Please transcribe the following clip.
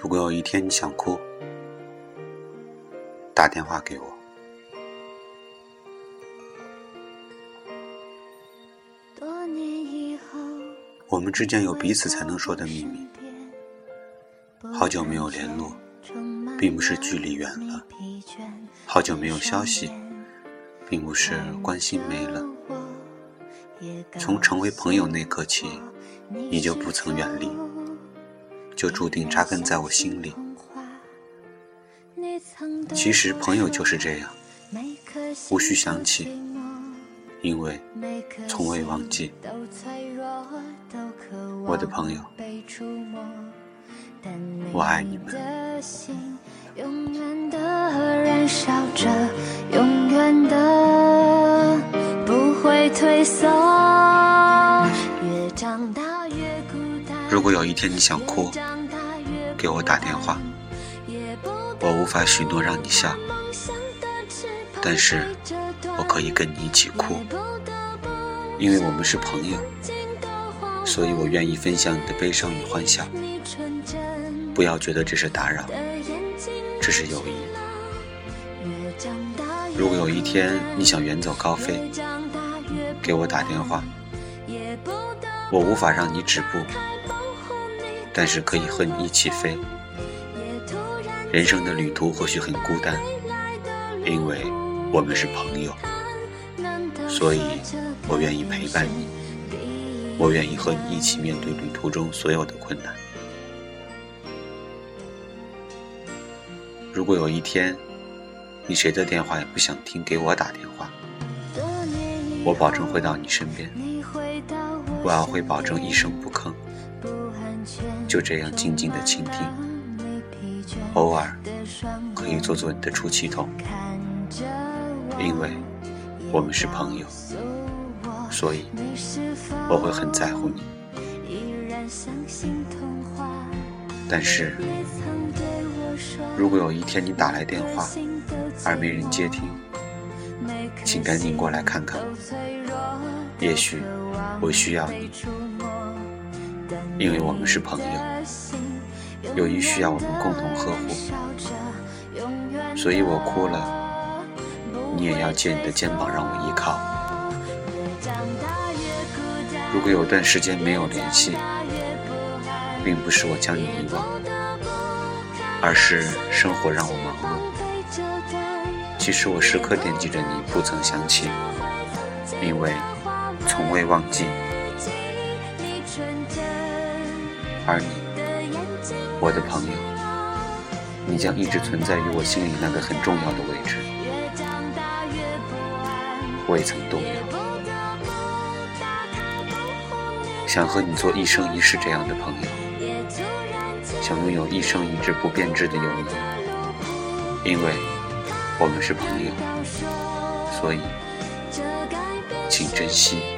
如果有一天你想哭，打电话给我。我们之间有彼此才能说的秘密。好久没有联络，并不是距离远了；好久没有消息，并不是关心没了。从成为朋友那刻起，你就不曾远离。就注定扎根在我心里。其实朋友就是这样，无需想起，因为从未忘记。我的朋友，我爱你们。如果有一天你想哭，给我打电话。我无法许诺让你笑，但是我可以跟你一起哭，因为我们是朋友，所以我愿意分享你的悲伤与欢笑。不要觉得这是打扰，这是友谊。如果有一天你想远走高飞，给我打电话。我无法让你止步。但是可以和你一起飞。人生的旅途或许很孤单，因为我们是朋友，所以我愿意陪伴你，我愿意和你一起面对旅途中所有的困难。如果有一天，你谁的电话也不想听，给我打电话，我保证会到你身边，我要会保证一声不吭。就这样静静的倾听，偶尔可以做做你的出气筒，因为我们是朋友，所以我会很在乎你。但是，如果有一天你打来电话而没人接听，请赶紧过来看看，也许我需要你。因为我们是朋友，友谊需要我们共同呵护，所以我哭了，你也要借你的肩膀让我依靠。如果有段时间没有联系，并不是我将你遗忘，而是生活让我忙碌。其实我时刻惦记着你，不曾想起，因为从未忘记。而你，我的朋友，你将一直存在于我心里那个很重要的位置，未曾动摇。想和你做一生一世这样的朋友，想拥有一生一世不变质的友谊，因为我们是朋友，所以请珍惜。